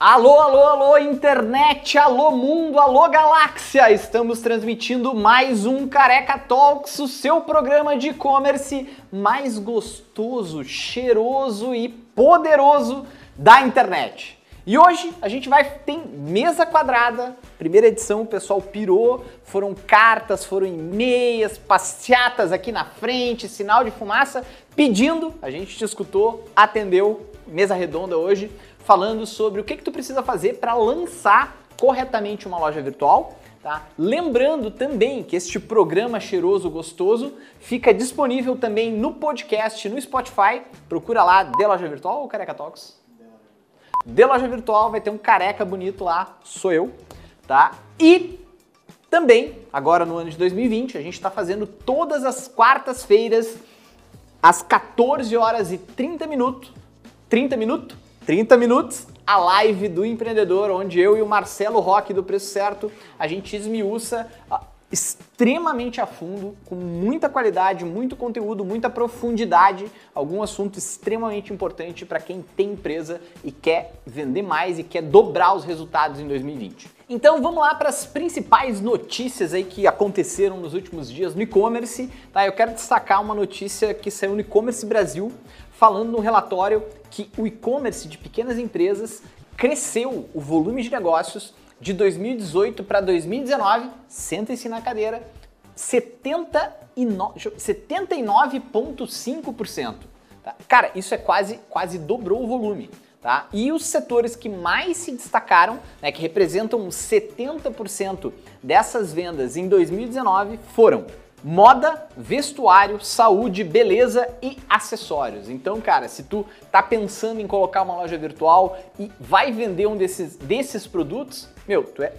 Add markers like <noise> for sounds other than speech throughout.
Alô, alô, alô, internet, alô, mundo, alô, galáxia! Estamos transmitindo mais um Careca Talks, o seu programa de e-commerce mais gostoso, cheiroso e poderoso da internet. E hoje a gente vai ter mesa quadrada, primeira edição, o pessoal pirou, foram cartas, foram e-mails, passeatas aqui na frente, sinal de fumaça, pedindo, a gente te escutou, atendeu, mesa redonda hoje falando sobre o que, que tu precisa fazer para lançar corretamente uma loja virtual. Tá? Lembrando também que este programa cheiroso gostoso fica disponível também no podcast, no Spotify. Procura lá De Loja Virtual ou Careca Talks? De Loja Virtual vai ter um careca bonito lá, sou eu, tá? E também, agora no ano de 2020, a gente está fazendo todas as quartas-feiras, às 14 horas e 30 minutos. 30 minutos? 30 minutos, a live do empreendedor, onde eu e o Marcelo Roque do Preço Certo, a gente esmiuça extremamente a fundo, com muita qualidade, muito conteúdo, muita profundidade, algum assunto extremamente importante para quem tem empresa e quer vender mais e quer dobrar os resultados em 2020. Então vamos lá para as principais notícias aí que aconteceram nos últimos dias no e-commerce. Tá? Eu quero destacar uma notícia que saiu no e-commerce Brasil, falando no relatório que o e-commerce de pequenas empresas cresceu o volume de negócios de 2018 para 2019, senta-se na cadeira, 79,5%. Tá? Cara, isso é quase, quase dobrou o volume. Tá? E os setores que mais se destacaram, né, que representam 70% dessas vendas em 2019, foram moda, vestuário, saúde, beleza e acessórios. Então, cara, se tu tá pensando em colocar uma loja virtual e vai vender um desses, desses produtos, meu, tu é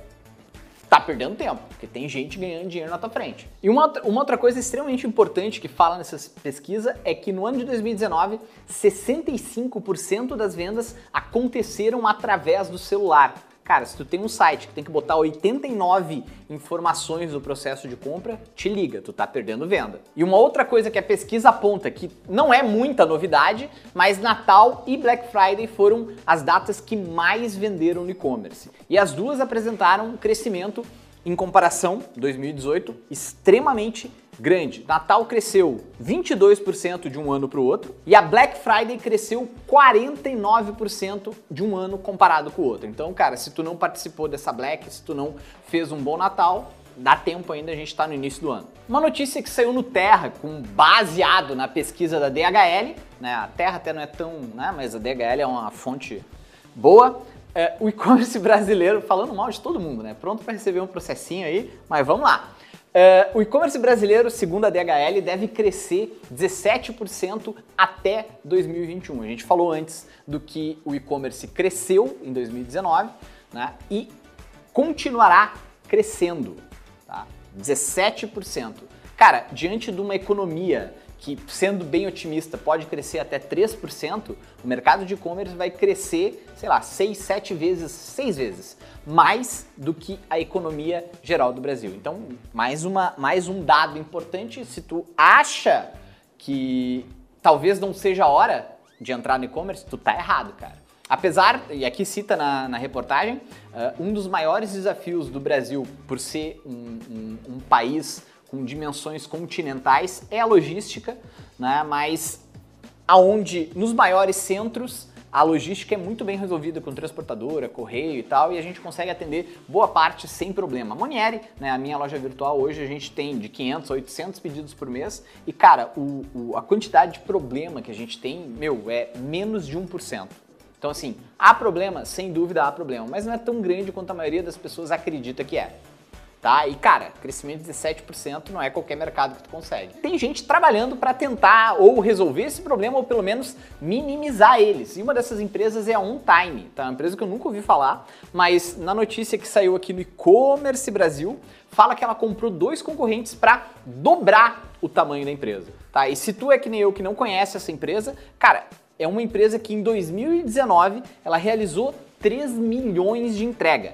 tá perdendo tempo, porque tem gente ganhando dinheiro na tua frente. E uma, uma outra coisa extremamente importante que fala nessa pesquisa é que no ano de 2019, 65% das vendas aconteceram através do celular. Cara, se tu tem um site que tem que botar 89 informações do processo de compra, te liga, tu tá perdendo venda. E uma outra coisa que a pesquisa aponta, que não é muita novidade, mas Natal e Black Friday foram as datas que mais venderam no e-commerce. E as duas apresentaram um crescimento em comparação 2018 extremamente grande. Natal cresceu 22% de um ano para o outro e a Black Friday cresceu 49% de um ano comparado com o outro. Então, cara, se tu não participou dessa Black, se tu não fez um bom Natal, dá tempo ainda, a gente está no início do ano. Uma notícia que saiu no Terra, com baseado na pesquisa da DHL, né? A Terra até não é tão, né? Mas a DHL é uma fonte boa. É, o e-commerce <laughs> brasileiro, falando mal de todo mundo, né? Pronto para receber um processinho aí, mas vamos lá. Uh, o e-commerce brasileiro, segundo a DHL, deve crescer 17% até 2021. A gente falou antes do que o e-commerce cresceu em 2019 né, e continuará crescendo. Tá? 17%. Cara, diante de uma economia que, sendo bem otimista, pode crescer até 3%, o mercado de e-commerce vai crescer, sei lá, 6, 7 vezes, 6 vezes mais do que a economia geral do Brasil. Então, mais, uma, mais um dado importante, se tu acha que talvez não seja a hora de entrar no e-commerce, tu tá errado, cara. Apesar, e aqui cita na, na reportagem, uh, um dos maiores desafios do Brasil por ser um, um, um país com dimensões continentais é a logística, né? mas aonde nos maiores centros a logística é muito bem resolvida com transportadora, correio e tal, e a gente consegue atender boa parte sem problema. Monieri, né, a minha loja virtual hoje, a gente tem de 500 a 800 pedidos por mês, e cara, o, o, a quantidade de problema que a gente tem, meu, é menos de 1%. Então assim, há problema? Sem dúvida há problema, mas não é tão grande quanto a maioria das pessoas acredita que é tá? E cara, crescimento de 17% não é qualquer mercado que tu consegue. Tem gente trabalhando para tentar ou resolver esse problema ou pelo menos minimizar eles. E uma dessas empresas é a OnTime, tá? Uma empresa que eu nunca ouvi falar, mas na notícia que saiu aqui no e-commerce Brasil, fala que ela comprou dois concorrentes para dobrar o tamanho da empresa, tá? E se tu é que nem eu que não conhece essa empresa, cara, é uma empresa que em 2019 ela realizou 3 milhões de entrega.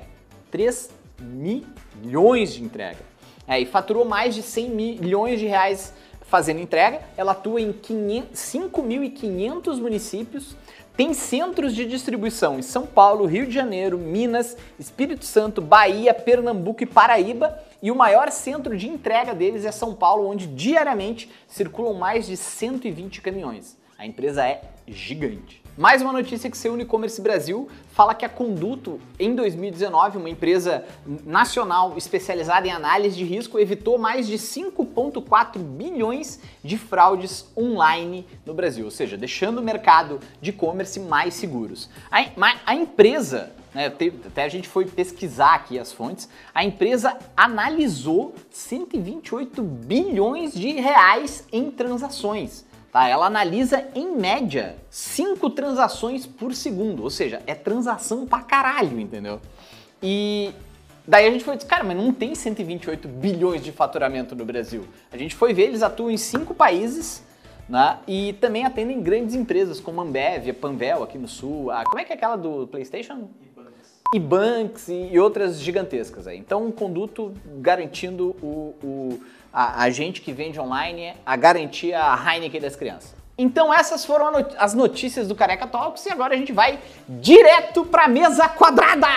3 milhões de entrega. É, e faturou mais de 100 milhões de reais fazendo entrega. Ela atua em 5.500 municípios, tem centros de distribuição em São Paulo, Rio de Janeiro, Minas, Espírito Santo, Bahia, Pernambuco e Paraíba. E o maior centro de entrega deles é São Paulo, onde diariamente circulam mais de 120 caminhões. A empresa é gigante. Mais uma notícia que seu e-commerce Brasil fala que a Conduto, em 2019, uma empresa nacional especializada em análise de risco, evitou mais de 5,4 bilhões de fraudes online no Brasil, ou seja, deixando o mercado de e-commerce mais seguros. A, a empresa né, até a gente foi pesquisar aqui as fontes, a empresa analisou 128 bilhões de reais em transações. Tá? Ela analisa, em média, 5 transações por segundo, ou seja, é transação pra caralho, entendeu? E daí a gente foi dizer, cara, mas não tem 128 bilhões de faturamento no Brasil. A gente foi ver, eles atuam em 5 países, né? E também atendem grandes empresas como Ambev, a Panvel aqui no sul. A, como é que é aquela do PlayStation? E Banks e outras gigantescas aí. Então, um conduto garantindo o, o a, a gente que vende online a garantir a Heineken das crianças. Então essas foram as notícias do Careca Talks e agora a gente vai direto para a mesa quadrada.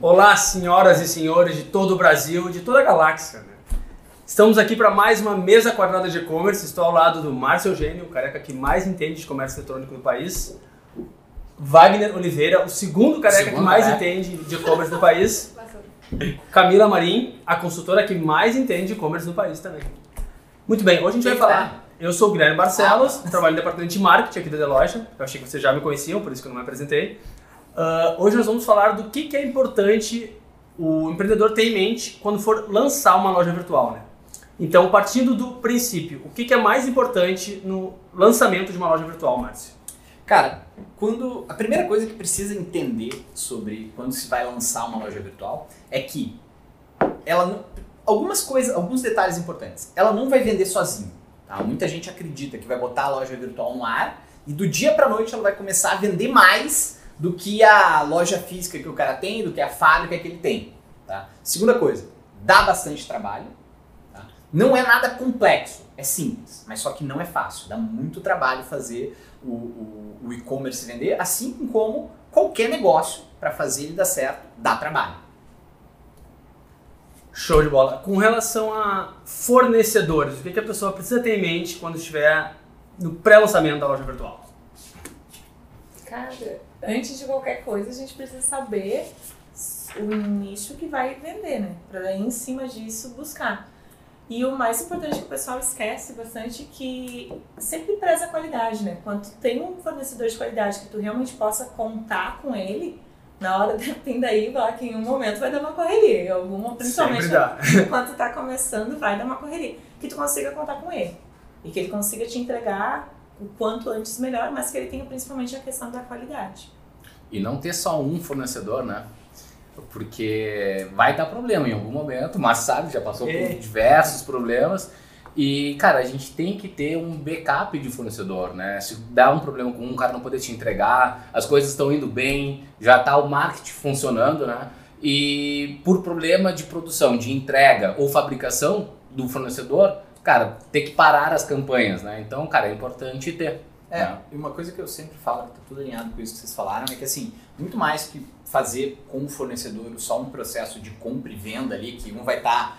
Olá, senhoras e senhores de todo o Brasil, de toda a galáxia. Né? Estamos aqui para mais uma mesa quadrada de e-commerce. Estou ao lado do Márcio Eugênio, o careca que mais entende de comércio eletrônico no país. Wagner Oliveira, o segundo careca segundo que mais entende de e-commerce no país. Camila Marim, a consultora que mais entende e-commerce no país também. Muito bem, hoje a gente vai falar. Eu sou o Guilherme Barcelos, trabalho no departamento de marketing aqui da Deloitte. Eu achei que vocês já me conheciam, por isso que eu não me apresentei. Uh, hoje nós vamos falar do que, que é importante o empreendedor ter em mente quando for lançar uma loja virtual. Né? Então, partindo do princípio, o que, que é mais importante no lançamento de uma loja virtual, Márcio? Cara, quando a primeira coisa que precisa entender sobre quando se vai lançar uma loja virtual é que ela não, algumas coisas, alguns detalhes importantes. Ela não vai vender sozinha. Tá? Muita gente acredita que vai botar a loja virtual no ar e do dia para noite ela vai começar a vender mais do que a loja física que o cara tem, do que a fábrica que ele tem. Tá? Segunda coisa, dá bastante trabalho. Tá? Não é nada complexo, é simples, mas só que não é fácil. Dá muito trabalho fazer o, o, o e-commerce vender, assim como qualquer negócio para fazer ele dar certo, dá trabalho. Show de bola. Com relação a fornecedores, o que, que a pessoa precisa ter em mente quando estiver no pré-lançamento da loja virtual? Cara, antes de qualquer coisa, a gente precisa saber o nicho que vai vender, né? Para em cima disso buscar. E o mais importante que o pessoal esquece bastante é que sempre preza a qualidade, né? Quando tu tem um fornecedor de qualidade que tu realmente possa contar com ele, na hora tem daí lá que em um momento vai dar uma correria. Alguma, principalmente <laughs> quando tu tá começando, vai dar uma correria. Que tu consiga contar com ele. E que ele consiga te entregar o quanto antes melhor, mas que ele tenha principalmente a questão da qualidade. E não ter só um fornecedor, né? Porque vai dar problema em algum momento, mas sabe, já passou por é. diversos problemas. E, cara, a gente tem que ter um backup de fornecedor, né? Se dá um problema com um, o cara não poder te entregar, as coisas estão indo bem, já está o marketing funcionando, né? E por problema de produção, de entrega ou fabricação do fornecedor, cara, ter que parar as campanhas, né? Então, cara, é importante ter. É, né? e uma coisa que eu sempre falo, que tá tudo alinhado com isso que vocês falaram, é que assim, muito mais que fazer com o fornecedor só um processo de compra e venda ali, que um vai estar tá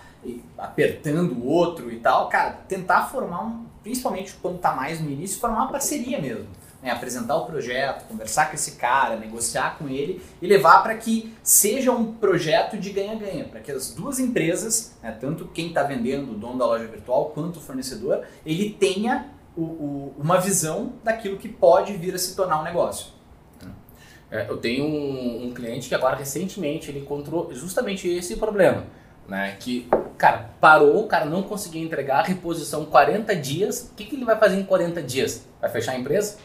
apertando o outro e tal, cara, tentar formar um, principalmente quando está mais no início, formar uma parceria mesmo. Né? Apresentar o projeto, conversar com esse cara, negociar com ele e levar para que seja um projeto de ganha-ganha, para que as duas empresas, né, tanto quem está vendendo, o dono da loja virtual, quanto o fornecedor, ele tenha o, o, uma visão daquilo que pode vir a se tornar um negócio. É, eu tenho um, um, cliente que agora recentemente ele encontrou justamente esse problema, né? Que, cara, parou, o cara não conseguia entregar, reposição 40 dias. O que, que ele vai fazer em 40 dias? Vai fechar a empresa?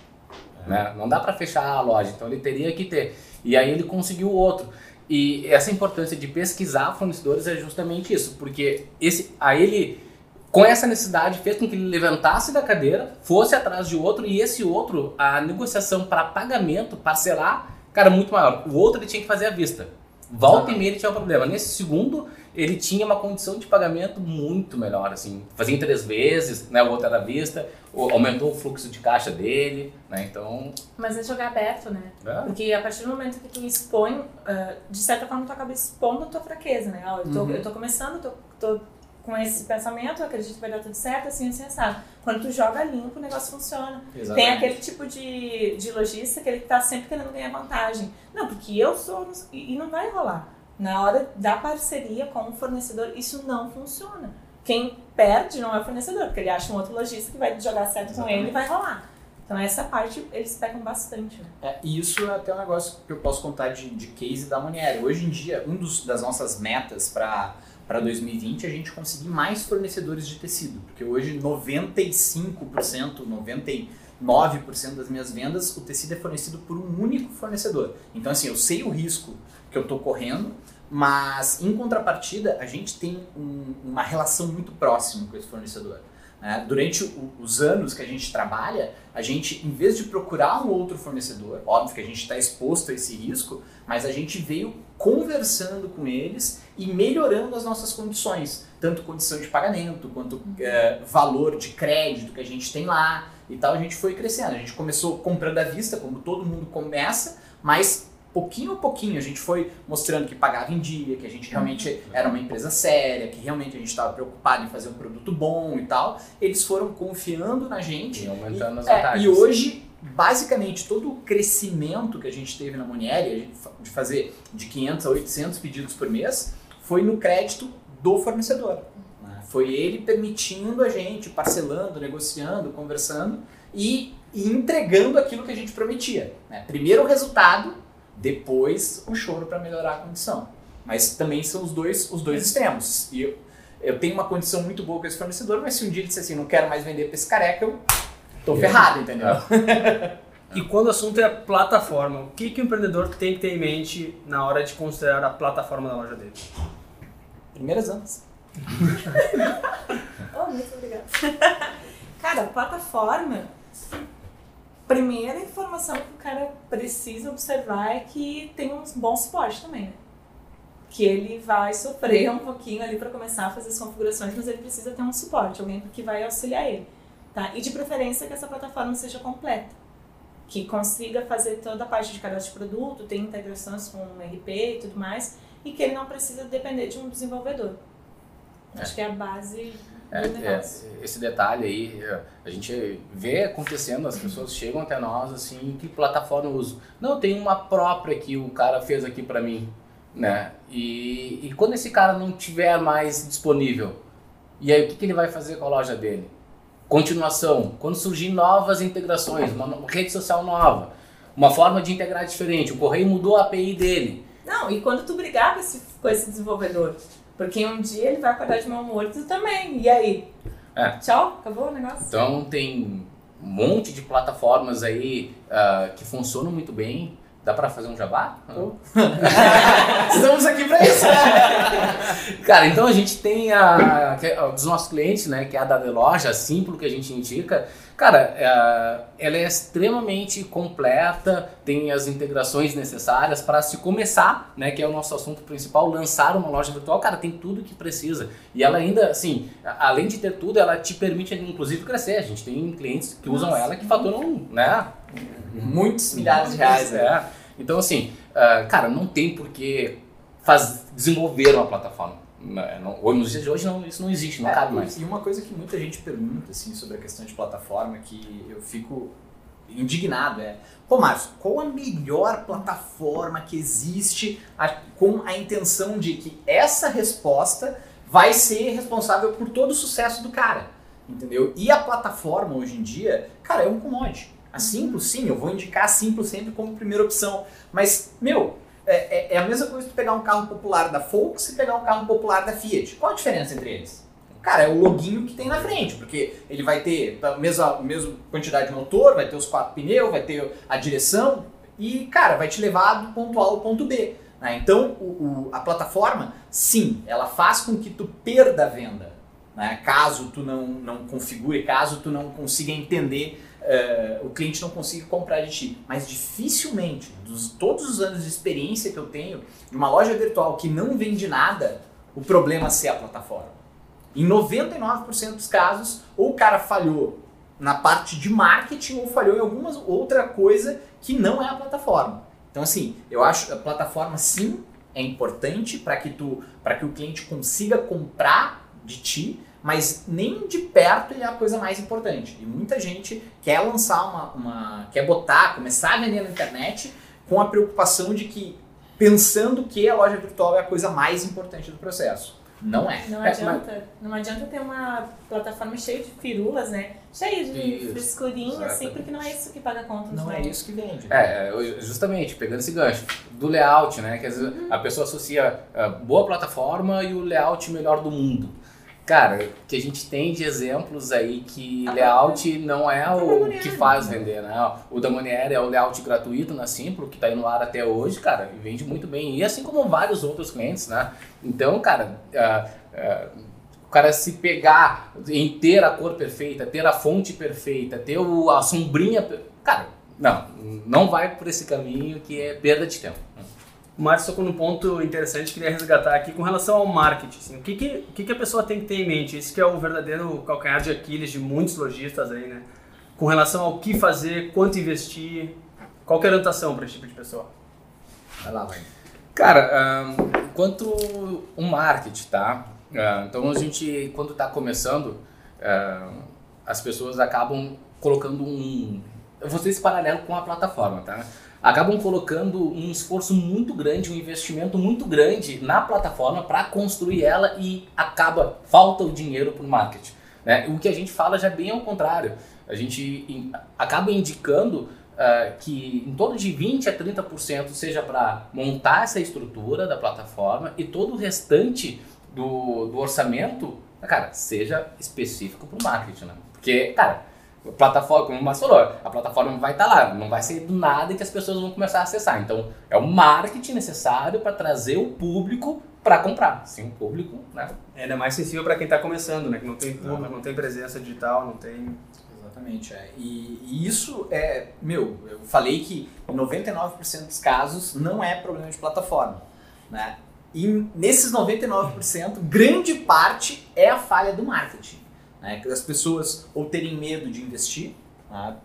É. Né? Não dá para fechar a loja, então ele teria que ter. E aí ele conseguiu outro. E essa importância de pesquisar fornecedores é justamente isso, porque esse, aí ele com essa necessidade fez com que ele levantasse da cadeira, fosse atrás de outro e esse outro, a negociação para pagamento, parcelar, cara, muito maior. O outro ele tinha que fazer à vista. Volta e meia ele tinha um problema. Nesse segundo, ele tinha uma condição de pagamento muito melhor, assim. Fazia em três vezes, né? O outro era à vista, aumentou o fluxo de caixa dele, né? Então, Mas é jogar aberto, né? é. Porque a partir do momento que tu expõe, ah, de certa forma tu acaba expondo a tua fraqueza, né? Eu, tô, Uhum. eu tô começando, tô, tô com esse pensamento, eu acredito que vai dar tudo certo, assim, assim, assado. Quando tu joga limpo, o negócio funciona. Tem aquele tipo de, de lojista que ele tá sempre querendo ganhar vantagem. Não, porque eu sou... E não vai rolar. Na hora da parceria com o fornecedor, isso não funciona. Quem perde não é o fornecedor, porque ele acha um outro lojista que vai jogar certo com ele e vai rolar. Então essa parte eles pegam bastante. né? É, e isso é até um negócio que eu posso contar de, de case da Monieri. Hoje em dia, um dos, das nossas metas para para 2020 é a gente conseguir mais fornecedores de tecido, porque hoje 95%, 99% das minhas vendas, o tecido é fornecido por um único fornecedor. Então assim, eu sei o risco que eu estou correndo, mas em contrapartida a gente tem um- uma relação muito próxima com esse fornecedor. Né? Durante o- os anos que a gente trabalha, a gente, em vez de procurar um outro fornecedor, óbvio que a gente está exposto a esse risco, mas a gente veio conversando com eles e melhorando as nossas condições, tanto condição de pagamento quanto eh, valor de crédito que a gente tem lá e tal. A gente foi crescendo. A gente começou comprando à vista, como todo mundo começa, mas pouquinho a pouquinho a gente foi mostrando que pagava em dia, que a gente realmente era uma empresa séria, que realmente a gente estava preocupado em fazer um produto bom e tal. Eles foram confiando na gente E aumentando as é, vantagens. e hoje, basicamente, todo o crescimento que a gente teve na Monieri, de fazer de 500 a 800 pedidos por mês, foi no crédito do fornecedor. né? Foi ele permitindo a gente, parcelando, negociando, conversando e, e entregando aquilo que a gente prometia. né? Primeiro o resultado, depois o choro para melhorar a condição. Mas também são os dois, os dois extremos. E eu, eu tenho uma condição muito boa com esse fornecedor, mas se um dia ele disser assim, não quero mais vender para esse careca, eu tô ferrado, entendeu? <laughs> E quando o assunto é plataforma, o que, que o empreendedor tem que ter em mente na hora de considerar a plataforma da loja dele? Primeiras anos. <laughs> Oh, muito obrigada. cara, plataforma. Primeira informação que o cara precisa observar é que tem um bom suporte também, né? Que ele vai sofrer um pouquinho ali para começar a fazer as configurações, mas ele precisa ter um suporte, alguém que vai auxiliar ele, tá? E de preferência que essa plataforma seja completa, que consiga fazer toda a parte de cadastro de produto, tem integrações com o RP e tudo mais, e que ele não precisa depender de um desenvolvedor. Acho que é a base É, é, esse detalhe aí, é, a gente vê acontecendo, as pessoas chegam até nós assim, que plataforma eu uso? Não, tem uma própria que o cara fez aqui pra mim, né? E, e quando esse cara não tiver mais disponível, e aí o que, que ele vai fazer com a loja dele? Continuação, quando surgir novas integrações, uma rede social nova, uma forma de integrar diferente, o correio mudou a API dele, Não, e quando tu brigar com esse, com esse desenvolvedor, porque um dia ele vai acordar de mau humor e tu também. E aí? É. Tchau, acabou o negócio? Então tem um monte de plataformas aí ah, que funcionam muito bem. Dá pra fazer um jabá? <laughs> Estamos aqui para isso. Cara, então a gente tem a, que é, a dos nossos clientes, né, que é a da loja, a Simplo que a gente indica. Cara, é, ela é extremamente completa, tem as integrações necessárias para se começar, né, que é o nosso assunto principal, lançar uma loja virtual. Cara, tem tudo que precisa. E ela ainda, assim, a- além de ter tudo, ela te permite inclusive crescer. A gente tem clientes que usam ela que faturam, né, Muitos milhares de reais. né? é. Então, assim, ah, cara, não tem por que faz, desenvolver uma plataforma. Não, não- hoje- nos dias de hoje não, isso não existe, não É, cabe mais. E uma coisa que muita gente pergunta assim, sobre a questão de plataforma, que eu fico indignado é, pô Márcio, qual a melhor plataforma que existe a- com a intenção de que essa resposta vai ser responsável por todo o sucesso do cara, entendeu? E a plataforma hoje em dia, cara, é um commodity. A Simples, sim, eu vou indicar a Simples sempre como primeira opção, mas, meu, é, é- é a mesma coisa que pegar um carro popular da Volks e pegar um carro popular da Fiat. Qual a diferença entre eles? Cara, é o loginho que tem na frente, porque ele vai ter a mesma, a mesma quantidade de motor, vai ter os quatro pneus, vai ter a direção e, cara, vai te levar do ponto A ao ponto B. né? Então, o- o- a plataforma, sim, ela faz com que tu perda a venda, né? caso tu não, não configure, caso tu não consiga entender eh, o cliente não consiga comprar de ti. Mas dificilmente, dos todos os anos de experiência que eu tenho, de uma loja virtual que não vende nada, o problema ser a plataforma. Em 99% dos casos, ou o cara falhou na parte de marketing ou falhou em alguma outra coisa que não é a plataforma. Então assim, eu acho a plataforma sim é importante para que tu, para que o cliente consiga comprar de ti, mas nem de perto ele é a coisa mais importante. E muita gente quer lançar uma, uma quer botar, começar a vender na internet com a preocupação de que pensando que a loja virtual é a coisa mais importante do processo. Não é. Não É, adianta, não adianta ter uma plataforma cheia de firulas, né? Cheia de Isso, frescurinha, assim, porque não é isso que paga a conta. Não é isso que vende. É, é, justamente, pegando esse gancho do layout, né? Que às vezes a pessoa associa a boa plataforma e o layout melhor do mundo. Cara, que a gente tem de exemplos aí que layout não é o que faz vender, né? O da Maniera é o layout gratuito na Simplo, que tá aí no ar até hoje, cara, e vende muito bem. E assim como vários outros clientes, né? Então, cara, ah, ah, o cara se pegar em ter a cor perfeita, ter a fonte perfeita, ter o- a sombrinha. Cara, não, não vai por esse caminho que é perda de tempo. O Márcio tocou num ponto interessante que queria resgatar aqui com relação ao marketing. assim. o que, que, o que, que a pessoa tem que ter em mente? Isso que é o verdadeiro calcanhar de Aquiles de muitos lojistas aí, né? Com relação ao que fazer, quanto investir, qual que é a orientação para esse tipo de pessoa? Vai lá, vai. Cara, ahn, quanto o marketing, tá? Ah, então a gente, quando está começando, ah, as pessoas acabam colocando um. Eu vou fazer esse paralelo com a plataforma, tá? Acabam colocando um esforço muito grande, um investimento muito grande na plataforma para construir ela e acaba, falta o dinheiro para o marketing. Né? O que a gente fala já é bem ao contrário. A gente acaba indicando ah, que em torno de 20 a 30% seja para montar essa estrutura da plataforma e todo o restante do, do orçamento, cara, seja específico para o marketing, né? Porque, cara, plataforma, como o Márcio falou, a plataforma vai estar lá, não vai ser do nada que as pessoas vão começar a acessar. Então, é o marketing necessário para trazer o público para comprar. Sim, o público, né? Ainda mais sensível para quem está começando, né? Que não tem público, não tem presença digital, não tem... Exatamente, é. E, e isso é, meu, eu falei que em 99% dos casos não é problema de plataforma, né? E nesses 99%, grande parte é a falha do marketing, né? As pessoas ou terem medo de investir, né?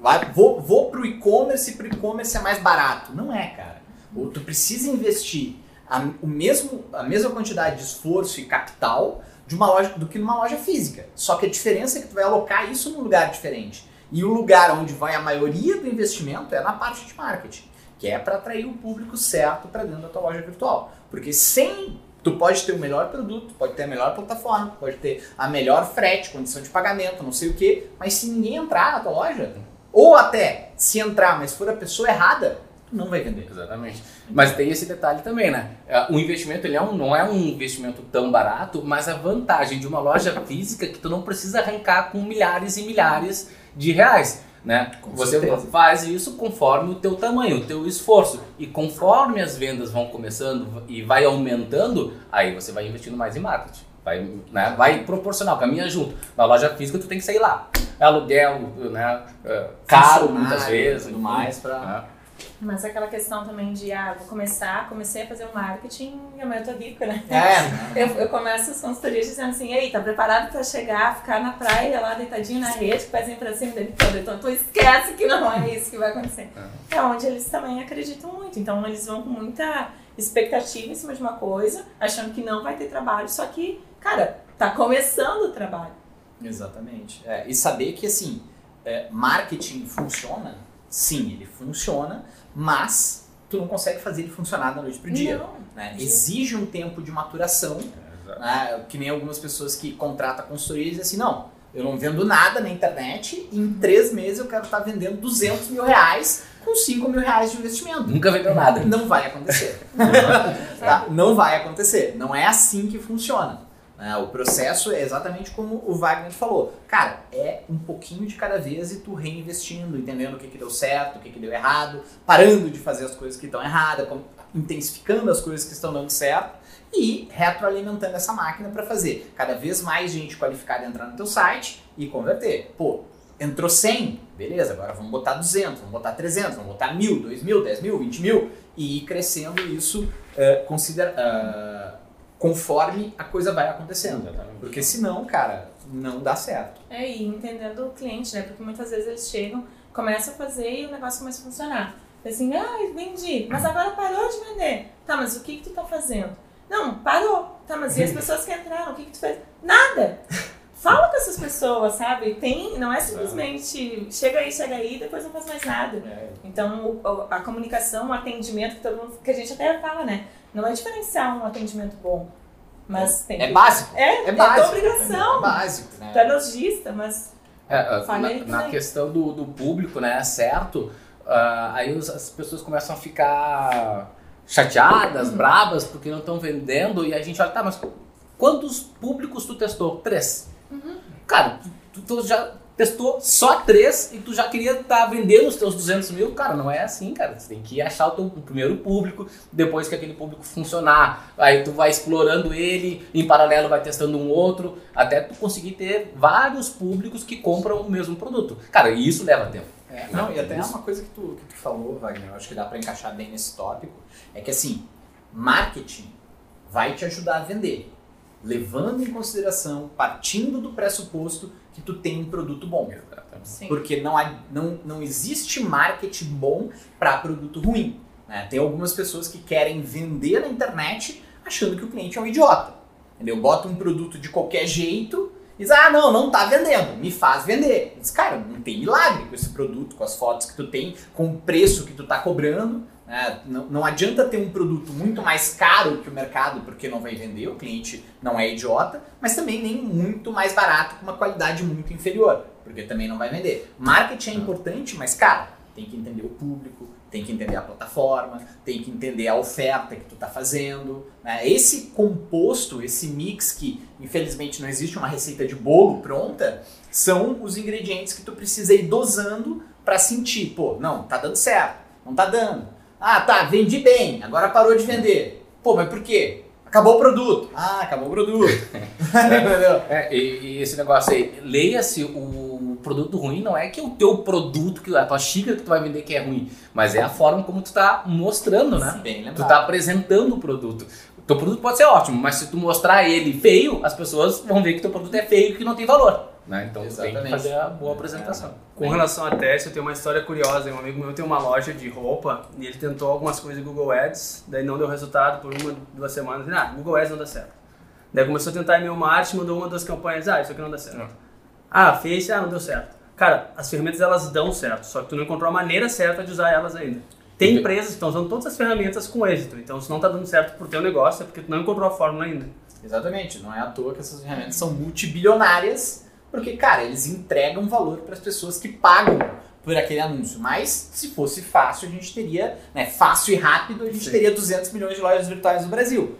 Vai, vou, vou pro e-commerce e pro e-commerce é mais barato. Não é, cara. Ou tu precisa investir a, o mesmo, a mesma quantidade de esforço e capital de uma loja do que numa loja física. Só que a diferença é que tu vai alocar isso num lugar diferente. E o lugar onde vai a maioria do investimento é na parte de marketing, que é para atrair o público certo para dentro da tua loja virtual. Porque sem tu pode ter o melhor produto, pode ter a melhor plataforma, pode ter a melhor frete, condição de pagamento, não sei o que, mas se ninguém entrar na tua loja, ou até se entrar, mas for a pessoa errada, tu não vai vender. Exatamente. Mas tem esse detalhe também, né? É, O investimento ele é um, não é um investimento tão barato, mas a vantagem de uma loja física é que tu não precisa arrancar com milhares e milhares de reais. Né? Com Você certeza. faz isso conforme o teu tamanho, o teu esforço. E conforme as vendas vão começando e vai aumentando, aí você vai investindo mais em marketing. Vai, né? vai proporcional, caminha junto. Na loja física tu tem que sair lá. É aluguel, né? é, caro muitas vezes. tudo mais pra- né? Mas aquela questão também de, ah, vou começar, comecei a fazer o marketing e amanhã eu tô rica, né? É, <laughs> Eu, eu começo as consultorias dizendo assim, ei, tá preparado pra chegar, ficar na praia lá deitadinho na rede, pezinho pra cima dele todo. Então tu esquece que não é isso que vai acontecer. É onde eles também acreditam muito. Então eles vão com muita expectativa em cima de uma coisa, achando que não vai ter trabalho, só que, cara, tá começando o trabalho. Exatamente. É, e saber que assim, é, marketing funciona, sim, ele funciona, mas tu não consegue fazer ele funcionar da noite pro dia. Não. né? Exige um tempo de maturação, né? que nem algumas pessoas que contratam consultoria e dizem assim, não, eu não vendo nada na internet, e em três meses eu quero estar vendendo 200 mil reais com 5 mil reais de investimento. Nunca vendeu nada. Não vai acontecer. <laughs> Tá? Não vai acontecer. Não é assim que funciona. Né? O processo é exatamente como o Wagner falou. Cara, é um pouquinho de cada vez e tu reinvestindo, entendendo o que, que deu certo, o que, que deu errado, parando de fazer as coisas que estão erradas, intensificando as coisas que estão dando certo e retroalimentando essa máquina para fazer cada vez mais gente qualificada entrar no teu site e converter. Pô, entrou 100, beleza, agora vamos botar 200, vamos botar 300, vamos botar 1.000, 2.000, 10.000, 20.000 e ir crescendo isso é, considera, ah, conforme a coisa vai acontecendo. Exatamente. Porque senão, cara, não dá certo. É, e entendendo o cliente, né? Porque muitas vezes eles chegam, começam a fazer e o negócio começa a funcionar. Assim, ah, vendi, mas agora parou de vender. Tá, mas o que que tu tá fazendo? Não, parou. Tá, mas e as <laughs> pessoas que entraram, o que que tu fez? Nada! Fala com essas pessoas, sabe? Tem, não é simplesmente chega aí, chega aí, depois não faz mais nada. Então, o- o- a comunicação, o atendimento, que, todo mundo, que a gente até fala, né? Não é diferenciar um atendimento bom, mas tem É que... básico. É, É é básico. obrigação. É básico, né? Tu é lojista, mas É, Falha na, na questão do, do público, né, certo? ah, aí as pessoas começam a ficar chateadas, Uhum. brabas, porque não estão vendendo, e a gente olha, tá, mas quantos públicos tu testou? Três. Uhum. Cara, tu- tu já testou só três e tu já queria estar vendendo os teus 200 mil? Cara, não é assim, cara. Você tem que achar o teu primeiro público, depois que aquele público funcionar, aí tu vai explorando ele, em paralelo vai testando um outro, até tu conseguir ter vários públicos que compram o mesmo produto. Cara, e isso leva tempo. É, não, e até Isso. uma coisa que tu, que tu falou, Wagner, eu acho que dá pra encaixar bem nesse tópico, é que assim, marketing vai te ajudar a vender, levando em consideração, partindo do pressuposto que tu tem um produto bom. sim. Porque não, há, não, não existe marketing bom para produto ruim. né? Tem algumas pessoas que querem vender na internet achando que o cliente é um idiota. Entendeu? Bota um produto de qualquer jeito e diz, ah, não, não tá vendendo, me faz vender. Diz, cara, não tem milagre com esse produto, com as fotos que tu tem, com o preço que tu tá cobrando. Né? Não, não adianta ter um produto muito mais caro que o mercado porque não vai vender, o cliente não é idiota, mas também nem muito mais barato com uma qualidade muito inferior, porque também não vai vender. Marketing é importante, mas cara, tem que entender o público, tem que entender a plataforma, tem que entender a oferta que tu tá fazendo. né? Esse composto, esse mix que infelizmente não existe uma receita de bolo pronta, são os ingredientes que tu precisa ir dosando para sentir, pô, não, tá dando certo, não tá dando. Ah, tá, vendi bem, agora parou de vender. Pô, mas por quê? Acabou o produto. Ah, acabou o produto. <laughs> <laughs> Entendeu? É, e, e esse negócio aí, leia-se o produto ruim, não é que o teu produto, que a tua xícara que tu vai vender que é ruim, mas é a forma como tu tá mostrando, né? Bem Tu tá apresentando o produto. O teu produto pode ser ótimo, mas se tu mostrar ele feio, as pessoas vão ver que teu produto é feio e que não tem valor. Né? Então tu tem que Exatamente. fazer a boa apresentação. Com relação a teste, eu tenho uma história curiosa. Um amigo meu tem uma loja de roupa e ele tentou algumas coisas no Google Ads, daí não deu resultado por uma, duas semanas. Ele, ah, Google Ads não dá certo. Daí começou a tentar e-mail marketing, mandou uma das campanhas, ah, isso aqui não dá certo. Não. Ah, fez, ah, não deu certo. Cara, as ferramentas elas dão certo, só que tu não encontrou a maneira certa de usar elas ainda. Tem Entendi. empresas que estão usando todas as ferramentas com êxito, então se não tá dando certo pro teu negócio é porque tu não encontrou a fórmula ainda. Exatamente, não é à toa que essas ferramentas são multibilionárias, porque, cara, eles entregam valor para as pessoas que pagam por aquele anúncio. Mas se fosse fácil, a gente teria, né, fácil e rápido, a gente Sim. teria 200 milhões de lojas virtuais no Brasil.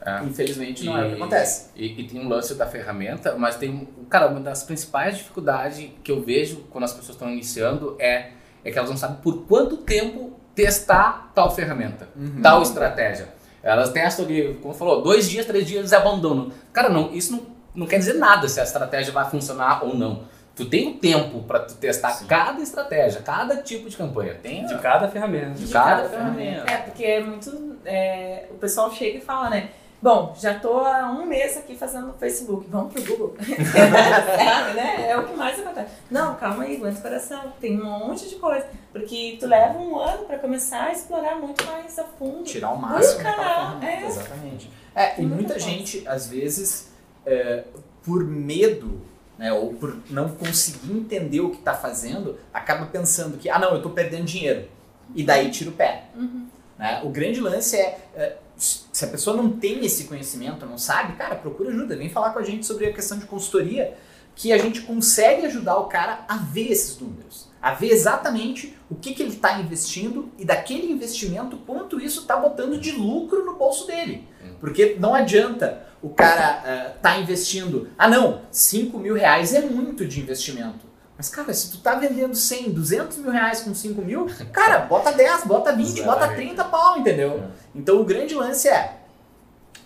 É. Infelizmente, não é o que acontece. E, e tem um lance da ferramenta, mas tem, cara, uma das principais dificuldades que eu vejo quando as pessoas estão iniciando é, é que elas não sabem por quanto tempo testar tal ferramenta, Uhum. tal estratégia. Elas testam ali, como falou, dois dias, três dias e abandonam. Cara, não, isso não, não quer dizer nada se a estratégia vai funcionar ou não. Tu tem o tempo para tu testar Sim. cada estratégia, cada tipo de campanha. Tem De cada ferramenta. de De cada cada ferramenta. É, porque é muito. é, o pessoal chega e fala, né? Bom, já tô há um mês aqui fazendo Facebook. Vamos pro Google. <laughs> Sabe, né? É o que mais acontece. Não, calma aí, aguenta o coração. Tem um monte de coisa. Porque tu leva um ano pra começar a explorar muito mais a fundo. Tirar o máximo Busca daquela lá, ferramenta. é. Exatamente. É, e muita muita coisa. gente, às vezes, é, por medo, né, ou por não conseguir entender o que está fazendo, acaba pensando que, ah, não, eu estou perdendo dinheiro. E daí tira o pé. Uhum. né? O grande lance é, é, se a pessoa não tem esse conhecimento, não sabe, cara, procura ajuda. Vem falar com a gente sobre a questão de consultoria, que a gente consegue ajudar o cara a ver esses números. A ver exatamente o que, que ele está investindo e daquele investimento quanto isso está botando de lucro no bolso dele. Porque não adianta o cara estar investindo. Ah, não, 5 mil reais é muito de investimento. Mas, cara, se tu tá vendendo 100, 200 mil reais com 5 mil, <laughs> cara, bota 10, bota 20, bota Exatamente. 30 pau, entendeu? É. Então o grande lance é,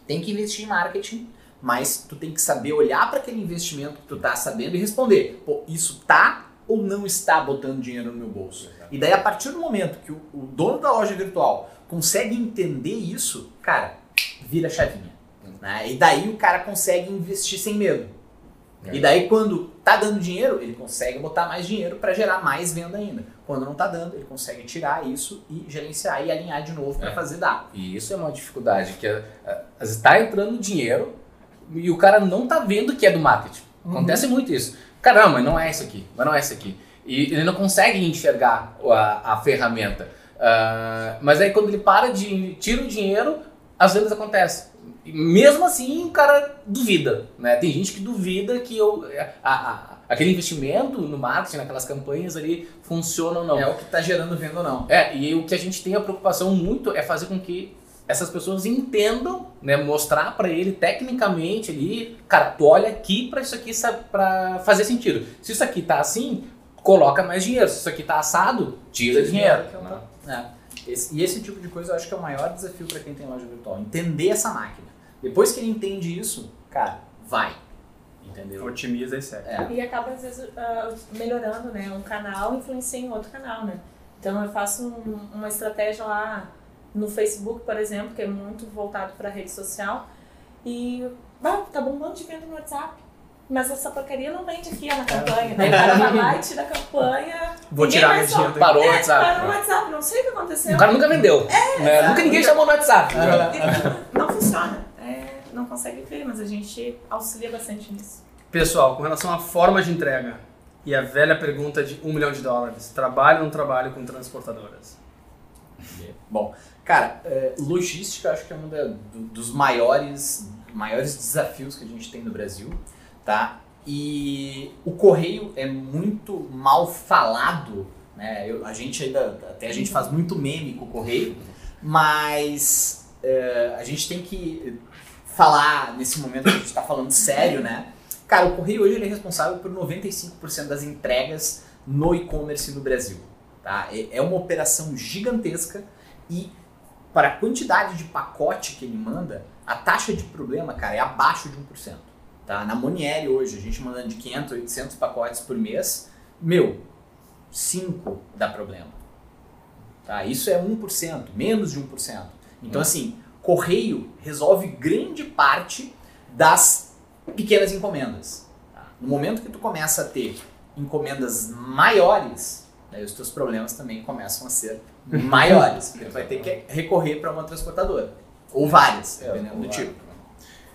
tem que investir em marketing, mas tu tem que saber olhar para aquele investimento que tu tá sabendo e responder, pô, isso tá ou não está botando dinheiro no meu bolso? E daí, a partir do momento que o, o dono da loja virtual consegue entender isso, cara, vira chavinha. Né? E daí o cara consegue investir sem medo. É. E daí, quando tá dando dinheiro, ele consegue botar mais dinheiro para gerar mais venda ainda. Quando não tá dando, ele consegue tirar isso e gerenciar e alinhar de novo para É. fazer dar. E isso é uma dificuldade, que está entrando dinheiro e o cara não tá vendo que é do marketing. Acontece muito isso. Caramba, não é isso aqui, mas não é isso aqui. E ele não consegue enxergar a, a ferramenta. Ah, mas aí quando ele para de tira o dinheiro, as vendas acontecem. Mesmo assim, o cara duvida, né? Tem gente que duvida que eu, a- a- aquele investimento no marketing, naquelas campanhas ali, funciona ou não. É o que tá gerando venda ou não. É, e o que a gente tem a preocupação muito é fazer com que essas pessoas entendam, né, mostrar pra ele tecnicamente ali, cara, tu olha aqui pra isso aqui pra fazer sentido. Se isso aqui tá assim, coloca mais dinheiro. Se isso aqui tá assado, tira dinheiro. que é um né? É. Esse- e esse tipo de coisa eu acho que é o maior desafio para quem tem loja virtual. Entender essa máquina. Depois que ele entende isso, cara, vai. Entendeu? Otimiza e segue. É. E acaba, às vezes, ah, melhorando, né? Um canal influencia em outro canal, né? Então, eu faço um- uma estratégia lá no Facebook, por exemplo, que é muito voltado para rede social. E, ah, tá bombando de venda no WhatsApp. Mas essa porcaria não vende aqui ó, na campanha. Daí o cara vai lá e tira a campanha. Vou ninguém tirar só- dinheiro daqui. Parou o É, WhatsApp. Parou no WhatsApp, não sei o que aconteceu. O cara nunca vendeu. né? Nunca ninguém chamou no WhatsApp. E Não funciona. Não consegue ver, mas a gente auxilia bastante nisso. Pessoal, com relação à forma de entrega e a velha pergunta de um milhão de dólares, trabalho ou não trabalho com transportadoras? Bom, cara, é, logística acho que é um da- dos maiores, maiores desafios que a gente tem no Brasil, tá? E o correio é muito mal falado, né? Eu- a gente ainda, até a gente faz muito meme com o correio, mas é, a gente tem que falar nesse momento que a gente está falando sério, né? Cara, o correio hoje ele é responsável por 95% das entregas no e-commerce no Brasil. Tá? É- É uma operação gigantesca e para a quantidade de pacote que ele manda, a taxa de problema, cara, é abaixo de 1%. Tá? Na Monieri hoje, a gente mandando de 500, 800 pacotes por mês, meu, 5 dá problema. Tá? Isso é 1%, menos de 1%. Então, assim, correio resolve grande parte das pequenas encomendas. tá? No momento que tu começa a ter encomendas maiores, daí os teus problemas também começam a ser maiores. porque tu vai ter que recorrer para uma transportadora. Ou várias, dependendo do tipo.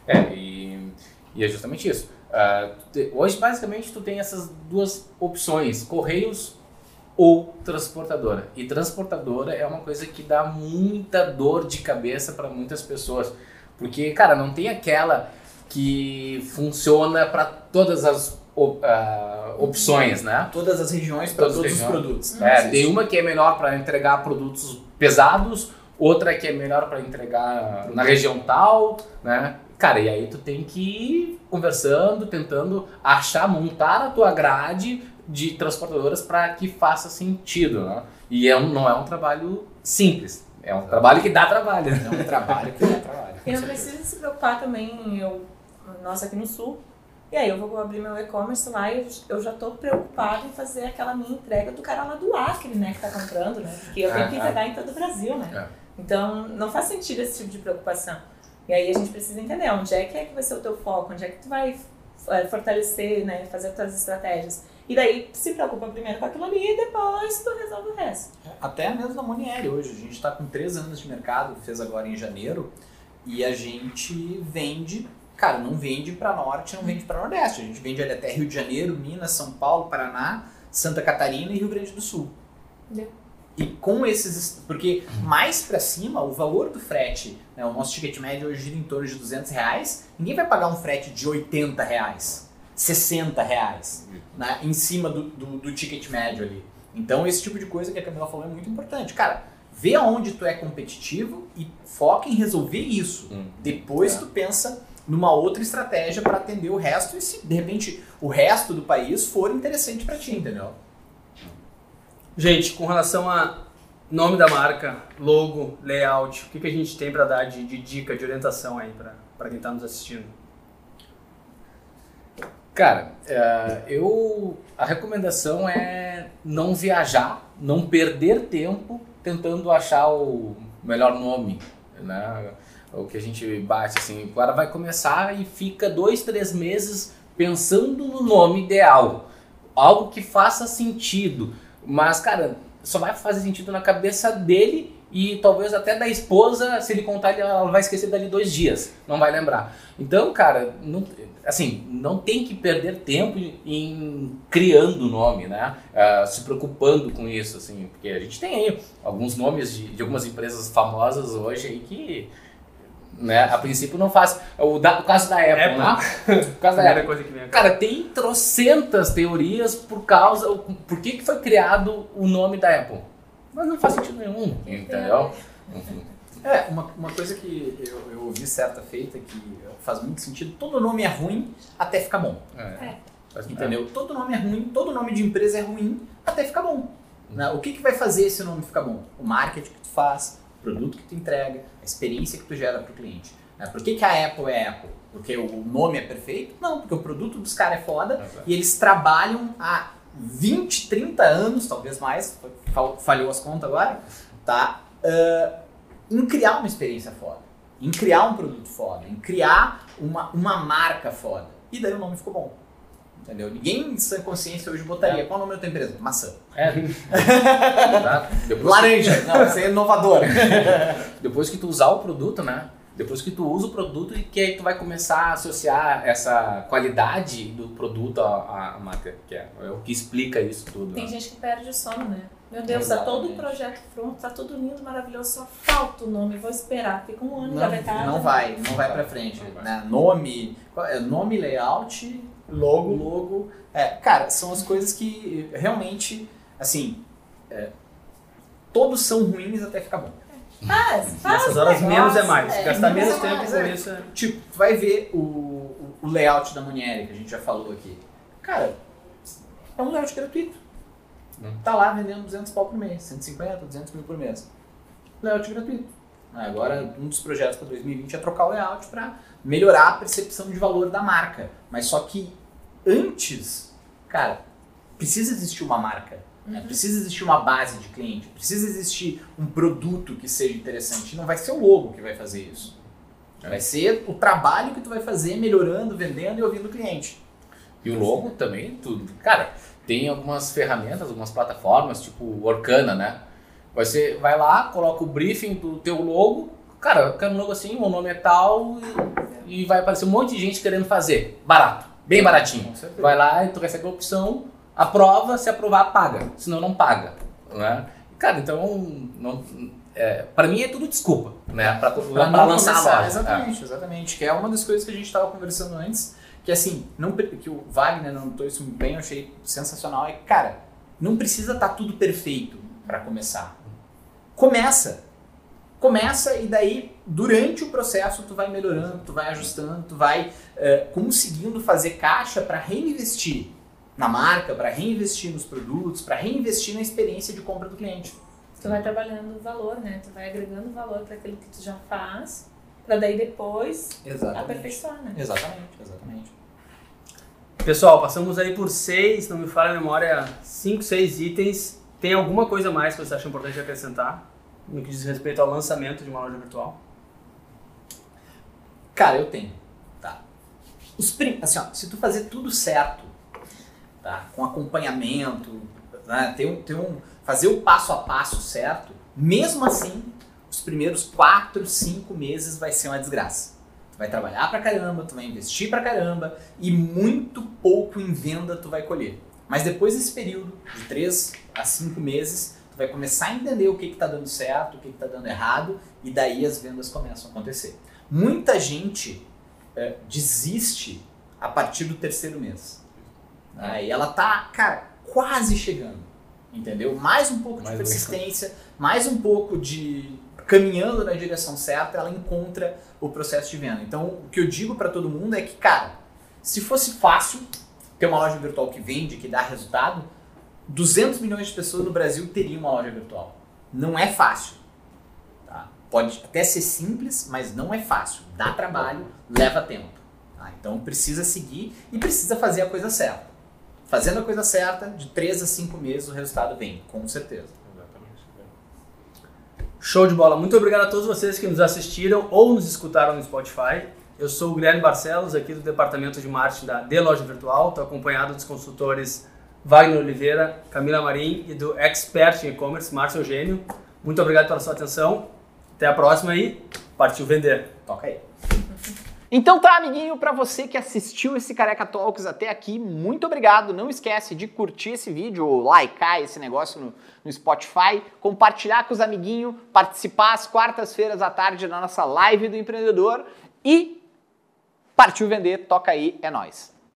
É, e, e é justamente isso. Tu te- hoje, basicamente, tu tem essas duas opções, correios ou transportadora. E transportadora é uma coisa que dá muita dor de cabeça para muitas pessoas. Porque, cara, não tem aquela que funciona para todas as op- ah, opções, né? Todas as regiões para todos as os regiões. produtos. É, tem uma que é melhor para entregar produtos pesados, outra que é melhor para entregar na região tal, né? Cara, e aí tu tem que ir conversando, tentando achar, montar a tua grade de transportadoras para que faça sentido, né? E é um, não é um trabalho simples, é um trabalho que dá trabalho. É um trabalho que dá trabalho. E não precisa se preocupar também, eu, nós aqui no sul, e aí eu vou abrir meu e-commerce lá e eu, já tô preocupada em fazer aquela minha entrega do cara lá do Acre, né, que tá comprando, né? Porque eu tenho que Ah, entregar em todo o Brasil, né? É. Então não faz sentido esse tipo de preocupação. E aí a gente precisa entender onde é que, é que vai ser o teu foco, onde é que tu vai é, fortalecer, né, fazer as tuas estratégias. E daí se preocupa primeiro com aquilo ali e depois tu resolve o resto. Até mesmo na Monieri hoje. A gente está com três anos de mercado, fez agora em janeiro, e a gente vende, cara, não vende para norte, não vende para nordeste. A gente vende ali até Rio de Janeiro, Minas, São Paulo, Paraná, Santa Catarina e Rio Grande do Sul. E com esses. Porque mais para cima, o valor do frete, né, o nosso ticket médio hoje gira em torno de 200 reais. Ninguém vai pagar um frete de 80 reais, 60 reais, né, em cima do, do, do ticket médio ali. Então, esse tipo de coisa que a Camila falou é muito importante. Cara, vê aonde tu é competitivo e foca em resolver isso. Hum. Depois É. tu pensa numa outra estratégia para atender o resto e se de repente o resto do país for interessante para ti, entendeu? Gente, com relação a nome da marca, logo, layout, o que, que a gente tem para dar de, de dica, de orientação aí para quem está nos assistindo? Cara, é, eu a recomendação é não viajar, não perder tempo tentando achar o melhor nome, né? O que a gente bate assim, o cara vai começar e fica dois, três meses pensando no nome ideal, algo que faça sentido, mas cara, só vai fazer sentido na cabeça dele e talvez até da esposa, se ele contar, ela vai esquecer dali dois dias, não vai lembrar. Então, cara, não, assim, não tem que perder tempo em criando nome, né? Uh, se preocupando com isso, assim, porque a gente tem aí alguns nomes de, de algumas empresas famosas hoje aí que né? A princípio não faz. O, da, o caso da Apple, Apple. né? <laughs> O caso da Apple. Coisa que vem cara, tem trocentas teorias por causa. Por que, que foi criado o nome da Apple? Mas não faz sentido nenhum, entendeu? É, uma, uma coisa que eu, eu ouvi certa feita que faz muito sentido, todo nome é ruim até ficar bom. É. é. Entendeu? É. Todo nome é ruim, todo nome de empresa é ruim até ficar bom. Né? O que, que vai fazer esse nome ficar bom? O marketing que tu faz, o produto que tu entrega, a experiência que tu gera para o cliente. Né? Por que, que a Apple é Apple? Porque o nome é perfeito? Não, porque o produto dos caras é foda e eles trabalham há 20, 30 anos, talvez mais, falhou as contas agora, tá? Uh, em criar uma experiência foda, em criar um produto foda, em criar uma, uma marca foda. E daí o nome ficou bom. Entendeu? Ninguém em sã consciência hoje botaria. É. Qual é o nome da tua empresa? Maçã. É. <laughs> Laranja. Não, você é inovador. <laughs> Depois que tu usar o produto, né? Depois que tu usa o produto e que aí tu vai começar a associar essa qualidade do produto à, à marca, que é, é, o que explica isso tudo. Tem né? gente que perde o sono, né? Meu Deus, Exatamente. tá todo o projeto pronto, tá tudo lindo, maravilhoso, só falta o nome, vou esperar, fica um ano engavetado. Não vai, não vai pra frente. Né? Nome, é? nome, layout, logo. logo. É, cara, são as coisas que realmente, assim, é, todos são ruins até ficar bom. Faz, faz Nessas horas negócio, menos é mais. É, Gastar menos é tempo com isso. É... Tipo, tu vai ver o, o layout da Munieri, que a gente já falou aqui. Cara, é um layout gratuito. Hum. Tá lá vendendo 200 pau por mês, 150, 200 mil por mês. Layout gratuito. Agora, um dos projetos para 2020 é trocar o layout para melhorar a percepção de valor da marca. Mas só que antes, cara, precisa existir uma marca. Né? Uhum. Precisa existir uma base de cliente, precisa existir um produto que seja interessante. Não vai ser o logo que vai fazer isso. É. Vai ser o trabalho que tu vai fazer melhorando, vendendo e ouvindo o cliente. E o logo também, tudo. Cara, tem algumas ferramentas, algumas plataformas, tipo o Orkana, né? Você vai lá, coloca o briefing do teu logo, cara, eu quero um logo assim, o nome é tal, e, e vai aparecer um monte de gente querendo fazer. Barato, bem baratinho. Vai lá e tu recebe a opção Aprova, se aprovar, paga. Senão não paga. Né? Cara, então, não, é, para mim é tudo desculpa, né? Para lançar começar, a loja. Exatamente, é. exatamente. Que é uma das coisas que a gente estava conversando antes, que assim, não, que o Wagner notou isso bem, eu achei sensacional. É que, cara, não precisa estar tá tudo perfeito para começar. Começa. Começa e daí, durante o processo, tu vai melhorando, tu vai ajustando, tu vai uh, conseguindo fazer caixa para reinvestir na marca, para reinvestir nos produtos, para reinvestir na experiência de compra do cliente. Tu vai trabalhando valor, né? Tu vai agregando valor para aquilo que tu já faz, para daí depois exatamente. aperfeiçoar, né? Exatamente, exatamente. Pessoal, passamos aí por seis, não me falha a memória, cinco, seis itens. Tem alguma coisa mais que você acha importante acrescentar no que diz respeito ao lançamento de uma loja virtual? Cara, eu tenho. Tá. Os prim... assim, ó, se tu fazer tudo certo, tá? com acompanhamento, né? ter um, ter um, fazer o passo a passo certo, mesmo assim, os primeiros 4, 5 meses vai ser uma desgraça. Tu vai trabalhar pra caramba, tu vai investir pra caramba e muito pouco em venda tu vai colher. Mas depois desse período, de 3 a 5 meses, tu vai começar a entender o que está dando certo, o que está dando errado, e daí as vendas começam a acontecer. Muita gente é, desiste a partir do terceiro mês. Né? E ela tá, cara, quase chegando. Entendeu? Mais um pouco de mais persistência, mais um pouco de caminhando na direção certa, ela encontra o processo de venda. Então, o que eu digo para todo mundo é que, cara, se fosse fácil ter uma loja virtual que vende, que dá resultado, 200 milhões de pessoas no Brasil teriam uma loja virtual. Não é fácil. Tá? Pode até ser simples, mas não é fácil. Dá trabalho, leva tempo. Tá? Então precisa seguir e precisa fazer a coisa certa. Fazendo a coisa certa, de 3 a 5 meses o resultado vem, com certeza. Show de bola. Muito obrigado a todos vocês que nos assistiram ou nos escutaram no Spotify. Eu sou o Guilherme Barcelos, aqui do Departamento de Marketing da De Loja Virtual. Estou acompanhado dos consultores Wagner Oliveira, Camila Marim e do expert em e-commerce, Márcio Eugênio. Muito obrigado pela sua atenção. Até a próxima aí. Partiu vender. Toca aí. Então tá, amiguinho, para você que assistiu esse Careca Talks até aqui, muito obrigado. Não esquece de curtir esse vídeo likear esse negócio no, no Spotify, compartilhar com os amiguinhos, participar às quartas-feiras à tarde da nossa live do empreendedor e partiu vender, toca aí, é nós.